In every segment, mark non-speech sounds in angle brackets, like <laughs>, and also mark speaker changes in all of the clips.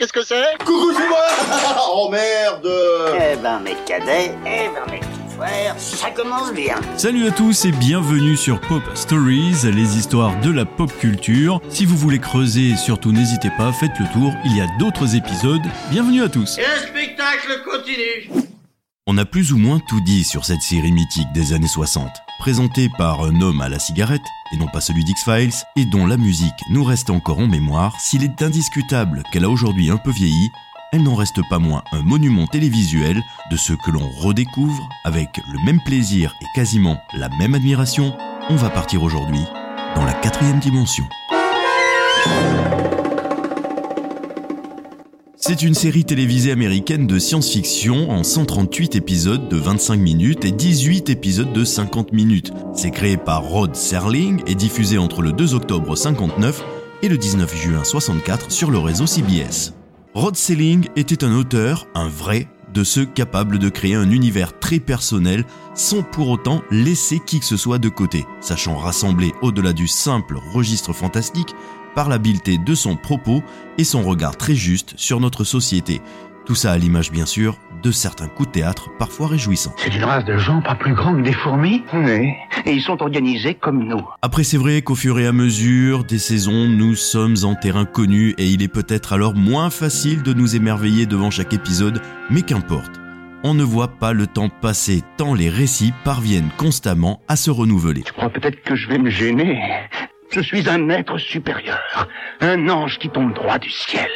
Speaker 1: qu'est-ce que c'est
Speaker 2: Coucou, c'est moi <laughs> Oh merde
Speaker 3: Eh ben, mes cadets, eh ben, mes petits frères, ça commence bien.
Speaker 4: Salut à tous et bienvenue sur Pop Stories, les histoires de la pop culture. Si vous voulez creuser, surtout n'hésitez pas, faites le tour, il y a d'autres épisodes. Bienvenue à tous.
Speaker 1: Et le spectacle continue
Speaker 4: On a plus ou moins tout dit sur cette série mythique des années 60, présentée par un homme à la cigarette, et non pas celui d'X-Files, et dont la musique nous reste encore en mémoire, s'il est indiscutable qu'elle a aujourd'hui un peu vieilli, elle n'en reste pas moins un monument télévisuel de ce que l'on redécouvre avec le même plaisir et quasiment la même admiration. On va partir aujourd'hui dans la quatrième dimension. C'est une série télévisée américaine de science-fiction en 138 épisodes de 25 minutes et 18 épisodes de 50 minutes. C'est créé par Rod Serling et diffusé entre le 2 octobre 59 et le 19 juin 64 sur le réseau CBS. Rod Serling était un auteur, un vrai, de ceux capables de créer un univers très personnel sans pour autant laisser qui que ce soit de côté, sachant rassembler au-delà du simple registre fantastique par l'habileté de son propos et son regard très juste sur notre société. Tout ça à l'image bien sûr de certains coups de théâtre parfois réjouissants.
Speaker 3: C'est une race de gens pas plus grands que des fourmis Oui. Et ils sont organisés comme nous.
Speaker 4: Après c'est vrai qu'au fur et à mesure des saisons, nous sommes en terrain connu et il est peut-être alors moins facile de nous émerveiller devant chaque épisode, mais qu'importe. On ne voit pas le temps passer tant les récits parviennent constamment à se renouveler.
Speaker 3: Je crois peut-être que je vais me gêner. Je suis un être supérieur, un ange qui tombe droit du ciel.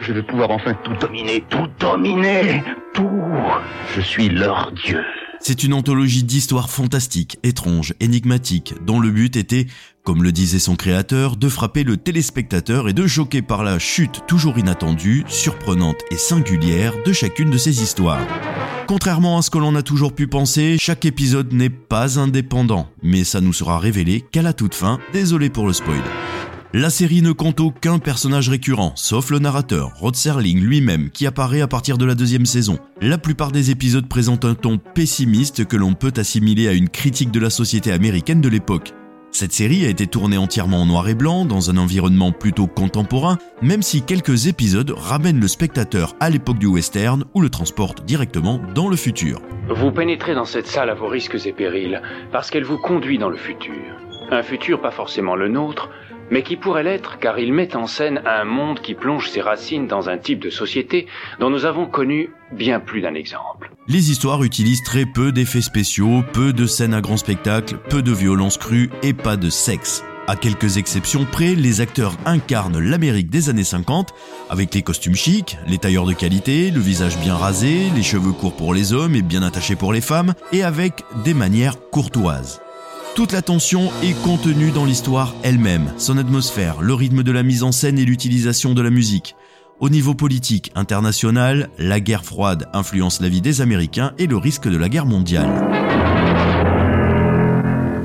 Speaker 3: Je vais pouvoir enfin tout dominer, tout dominer, tout. Je suis leur dieu.
Speaker 4: C'est une anthologie d'histoires fantastiques, étranges, énigmatiques, dont le but était, comme le disait son créateur, de frapper le téléspectateur et de choquer par la chute toujours inattendue, surprenante et singulière de chacune de ces histoires. Contrairement à ce que l'on a toujours pu penser, chaque épisode n'est pas indépendant, mais ça nous sera révélé qu'à la toute fin, désolé pour le spoil. La série ne compte aucun personnage récurrent, sauf le narrateur, Rod Serling lui-même, qui apparaît à partir de la deuxième saison. La plupart des épisodes présentent un ton pessimiste que l'on peut assimiler à une critique de la société américaine de l'époque. Cette série a été tournée entièrement en noir et blanc, dans un environnement plutôt contemporain, même si quelques épisodes ramènent le spectateur à l'époque du western ou le transportent directement dans le futur.
Speaker 5: Vous pénétrez dans cette salle à vos risques et périls, parce qu'elle vous conduit dans le futur. Un futur pas forcément le nôtre, mais qui pourrait l'être car il met en scène un monde qui plonge ses racines dans un type de société dont nous avons connu bien plus d'un exemple.
Speaker 4: Les histoires utilisent très peu d'effets spéciaux, peu de scènes à grand spectacle, peu de violence crue et pas de sexe. À quelques exceptions près, les acteurs incarnent l'Amérique des années 50 avec les costumes chics, les tailleurs de qualité, le visage bien rasé, les cheveux courts pour les hommes et bien attachés pour les femmes et avec des manières courtoises. Toute l'attention est contenue dans l'histoire elle-même, son atmosphère, le rythme de la mise en scène et l'utilisation de la musique. Au niveau politique international, la guerre froide influence la vie des Américains et le risque de la guerre mondiale.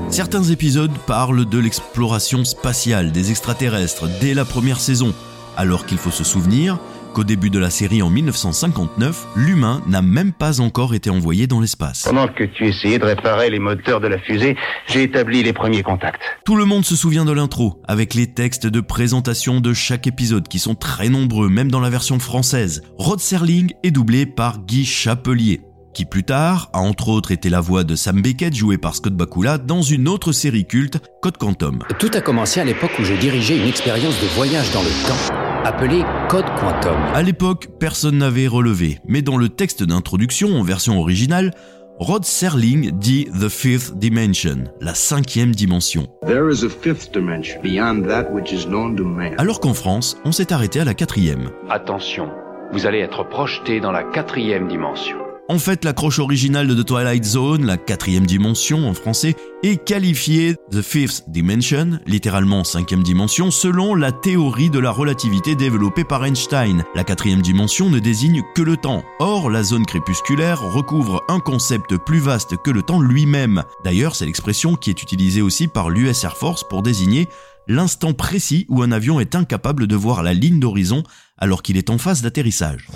Speaker 4: Certains épisodes parlent de l'exploration spatiale des extraterrestres dès la première saison, alors qu'il faut se souvenir qu'au début de la série en 1959, l'humain n'a même pas encore été envoyé dans l'espace.
Speaker 3: Pendant que tu essayais de réparer les moteurs de la fusée, j'ai établi les premiers contacts.
Speaker 4: Tout le monde se souvient de l'intro, avec les textes de présentation de chaque épisode qui sont très nombreux, même dans la version française. Rod Serling est doublé par Guy Chapelier qui plus tard a entre autres été la voix de Sam Beckett joué par Scott Bakula dans une autre série culte, Code Quantum.
Speaker 6: Tout a commencé à l'époque où je dirigeais une expérience de voyage dans le temps appelée Code Quantum.
Speaker 4: À l'époque, personne n'avait relevé, mais dans le texte d'introduction en version originale, Rod Serling dit The Fifth Dimension, la cinquième dimension.
Speaker 7: There is a fifth dimension beyond that which is known to man.
Speaker 4: Alors qu'en France, on s'est arrêté à la quatrième.
Speaker 5: Attention, vous allez être projeté dans la quatrième dimension.
Speaker 4: En fait, l'accroche originale de The Twilight Zone, la quatrième dimension en français, est qualifiée The Fifth Dimension, littéralement cinquième dimension, selon la théorie de la relativité développée par Einstein. La quatrième dimension ne désigne que le temps. Or, la zone crépusculaire recouvre un concept plus vaste que le temps lui-même. D'ailleurs, c'est l'expression qui est utilisée aussi par l'US Air Force pour désigner l'instant précis où un avion est incapable de voir la ligne d'horizon alors qu'il est en phase d'atterrissage.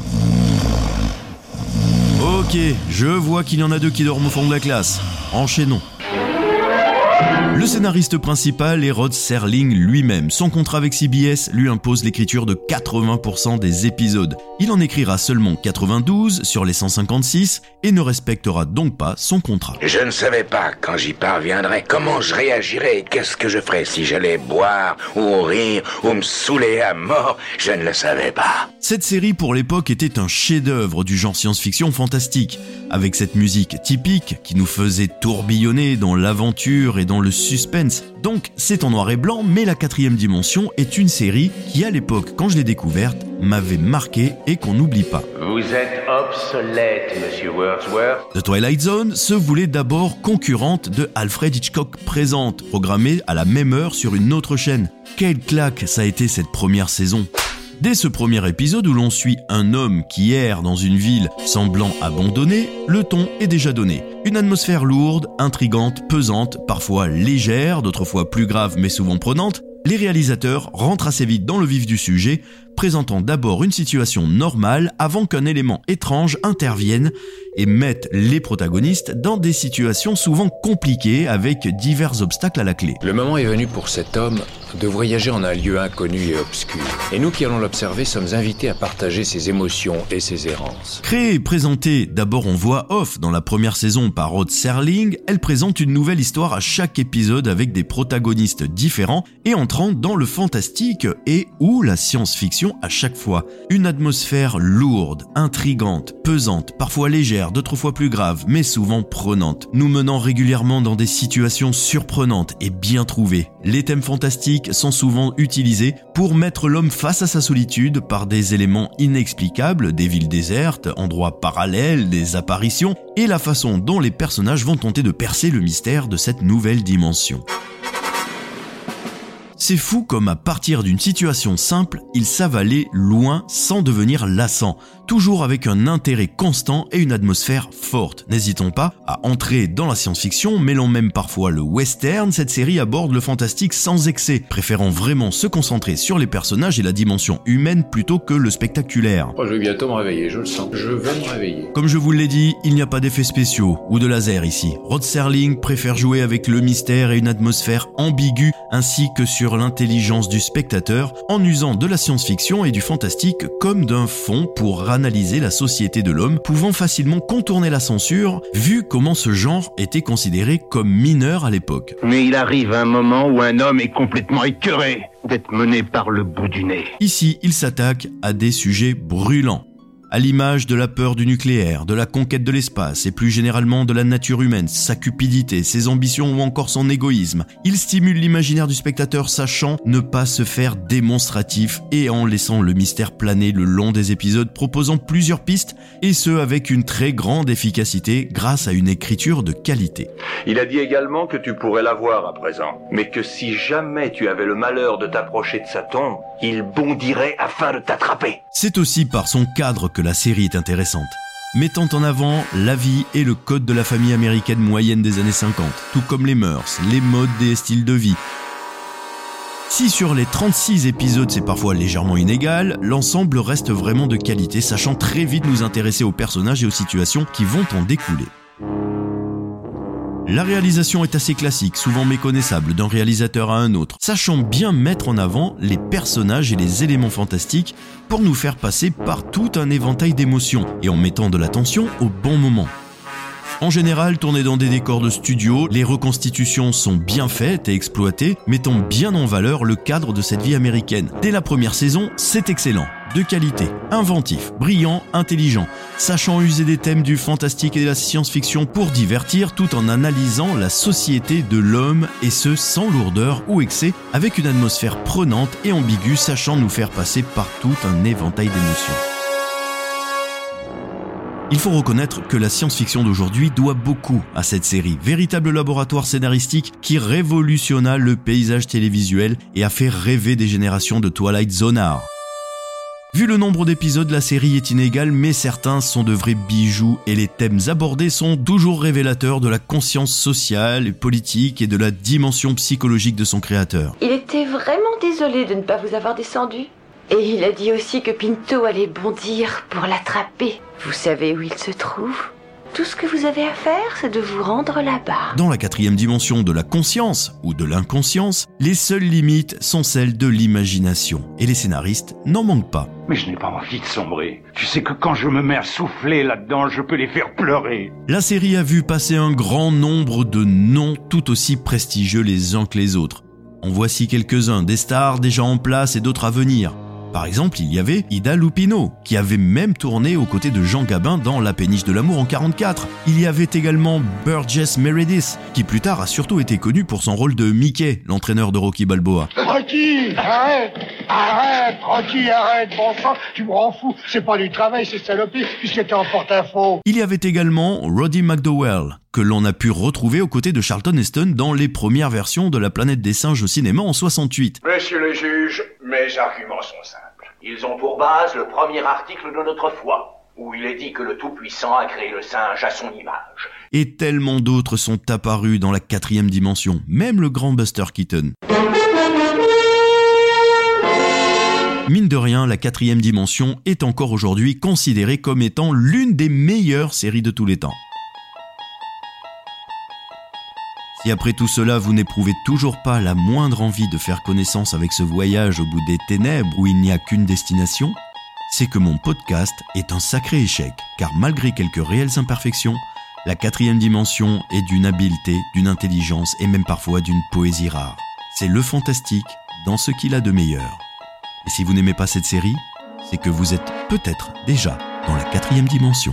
Speaker 4: Ok, je vois qu'il y en a deux qui dorment au fond de la classe. Enchaînons. Le scénariste principal est Rod Serling lui-même. Son contrat avec CBS lui impose l'écriture de 80% des épisodes. Il en écrira seulement 92 sur les 156 et ne respectera donc pas son contrat.
Speaker 8: Je ne savais pas quand j'y parviendrais comment je réagirais et qu'est-ce que je ferais si j'allais boire ou rire ou me saouler à mort. Je ne le savais pas.
Speaker 4: Cette série pour l'époque était un chef-d'œuvre du genre science-fiction fantastique, avec cette musique typique qui nous faisait tourbillonner dans l'aventure et dans le suspense. Donc c'est en noir et blanc, mais la quatrième dimension est une série qui à l'époque, quand je l'ai découverte, m'avait marqué et qu'on n'oublie pas.
Speaker 5: Vous êtes obsolète, monsieur Wordsworth.
Speaker 4: The Twilight Zone se voulait d'abord concurrente de Alfred Hitchcock Présente, programmée à la même heure sur une autre chaîne. Quelle claque ça a été cette première saison Dès ce premier épisode où l'on suit un homme qui erre dans une ville semblant abandonnée, le ton est déjà donné. Une atmosphère lourde, intrigante, pesante, parfois légère, d'autres fois plus grave mais souvent prenante, les réalisateurs rentrent assez vite dans le vif du sujet, présentant d'abord une situation normale avant qu'un élément étrange intervienne et mette les protagonistes dans des situations souvent compliquées avec divers obstacles à la clé.
Speaker 6: Le moment est venu pour cet homme de voyager en un lieu inconnu et obscur. Et nous qui allons l'observer sommes invités à partager ses émotions et ses errances.
Speaker 4: Créée et présentée d'abord en voix off dans la première saison par Rod Serling, elle présente une nouvelle histoire à chaque épisode avec des protagonistes différents et entrant dans le fantastique et ou la science-fiction à chaque fois. Une atmosphère lourde, intrigante, pesante, parfois légère, d'autres fois plus grave, mais souvent prenante, nous menant régulièrement dans des situations surprenantes et bien trouvées. Les thèmes fantastiques sont souvent utilisés pour mettre l'homme face à sa solitude par des éléments inexplicables, des villes désertes, endroits parallèles, des apparitions, et la façon dont les personnages vont tenter de percer le mystère de cette nouvelle dimension. C'est fou comme à partir d'une situation simple, ils savent aller loin sans devenir lassants, toujours avec un intérêt constant et une atmosphère forte. N'hésitons pas à entrer dans la science-fiction, mêlant même parfois le western, cette série aborde le fantastique sans excès, préférant vraiment se concentrer sur les personnages et la dimension humaine plutôt que le spectaculaire.
Speaker 6: Oh, je vais bientôt me réveiller, je le sens. Je vais me réveiller.
Speaker 4: Comme je vous l'ai dit, il n'y a pas d'effets spéciaux ou de laser ici. Rod Serling préfère jouer avec le mystère et une atmosphère ambiguë ainsi que sur l'intelligence du spectateur en usant de la science-fiction et du fantastique comme d'un fond pour analyser la société de l'homme, pouvant facilement contourner la censure vu comment ce genre était considéré comme mineur à l'époque.
Speaker 3: Mais il arrive un moment où un homme est complètement écœuré d'être mené par le bout du nez.
Speaker 4: Ici, il s'attaque à des sujets brûlants à l'image de la peur du nucléaire, de la conquête de l'espace et plus généralement de la nature humaine, sa cupidité, ses ambitions ou encore son égoïsme. Il stimule l'imaginaire du spectateur sachant ne pas se faire démonstratif et en laissant le mystère planer le long des épisodes proposant plusieurs pistes et ce avec une très grande efficacité grâce à une écriture de qualité.
Speaker 9: Il a dit également que tu pourrais la voir à présent, mais que si jamais tu avais le malheur de t'approcher de sa tombe, il bondirait afin de t'attraper.
Speaker 4: C'est aussi par son cadre que la série est intéressante, mettant en avant la vie et le code de la famille américaine moyenne des années 50, tout comme les mœurs, les modes des styles de vie. Si sur les 36 épisodes c'est parfois légèrement inégal, l'ensemble reste vraiment de qualité, sachant très vite nous intéresser aux personnages et aux situations qui vont en découler. La réalisation est assez classique, souvent méconnaissable d'un réalisateur à un autre, sachant bien mettre en avant les personnages et les éléments fantastiques pour nous faire passer par tout un éventail d'émotions et en mettant de l'attention au bon moment. En général, tourné dans des décors de studio, les reconstitutions sont bien faites et exploitées, mettant bien en valeur le cadre de cette vie américaine. Dès la première saison, c'est excellent. De qualité, inventif, brillant, intelligent, sachant user des thèmes du fantastique et de la science-fiction pour divertir tout en analysant la société de l'homme et ce sans lourdeur ou excès, avec une atmosphère prenante et ambiguë sachant nous faire passer par tout un éventail d'émotions. Il faut reconnaître que la science-fiction d'aujourd'hui doit beaucoup à cette série, véritable laboratoire scénaristique qui révolutionna le paysage télévisuel et a fait rêver des générations de Twilight Zonard. Vu le nombre d'épisodes, la série est inégale, mais certains sont de vrais bijoux et les thèmes abordés sont toujours révélateurs de la conscience sociale et politique et de la dimension psychologique de son créateur.
Speaker 10: Il était vraiment désolé de ne pas vous avoir descendu. Et il a dit aussi que Pinto allait bondir pour l'attraper. Vous savez où il se trouve? Tout ce que vous avez à faire, c'est de vous rendre là-bas.
Speaker 4: Dans la quatrième dimension de la conscience ou de l'inconscience, les seules limites sont celles de l'imagination. Et les scénaristes n'en manquent pas.
Speaker 3: Mais je n'ai pas envie de sombrer. Tu sais que quand je me mets à souffler là-dedans, je peux les faire pleurer.
Speaker 4: La série a vu passer un grand nombre de noms tout aussi prestigieux les uns que les autres. En voici quelques-uns, des stars déjà en place et d'autres à venir. Par exemple, il y avait Ida Lupino, qui avait même tourné aux côtés de Jean Gabin dans La péniche de l'amour en 44. Il y avait également Burgess Meredith, qui plus tard a surtout été connu pour son rôle de Mickey, l'entraîneur de Rocky Balboa.
Speaker 11: Rocky, arrête Arrête, Rocky, arrête, bon sang, tu me rends fou. C'est pas du travail, c'est saloperie, puisque t'es en porte-info.
Speaker 4: Il y avait également Roddy McDowell, que l'on a pu retrouver aux côtés de Charlton Heston dans les premières versions de La planète des singes au cinéma en 68.
Speaker 12: Monsieur le juge, mes arguments sont simples. Ils ont pour base le premier article de notre foi, où il est dit que le Tout-Puissant a créé le singe à son image.
Speaker 4: Et tellement d'autres sont apparus dans la quatrième dimension, même le grand Buster Keaton. Mine de rien, la quatrième dimension est encore aujourd'hui considérée comme étant l'une des meilleures séries de tous les temps. Si après tout cela vous n'éprouvez toujours pas la moindre envie de faire connaissance avec ce voyage au bout des ténèbres où il n'y a qu'une destination, c'est que mon podcast est un sacré échec, car malgré quelques réelles imperfections, la quatrième dimension est d'une habileté, d'une intelligence et même parfois d'une poésie rare. C'est le fantastique dans ce qu'il a de meilleur. Et si vous n'aimez pas cette série, c'est que vous êtes peut-être déjà dans la quatrième dimension.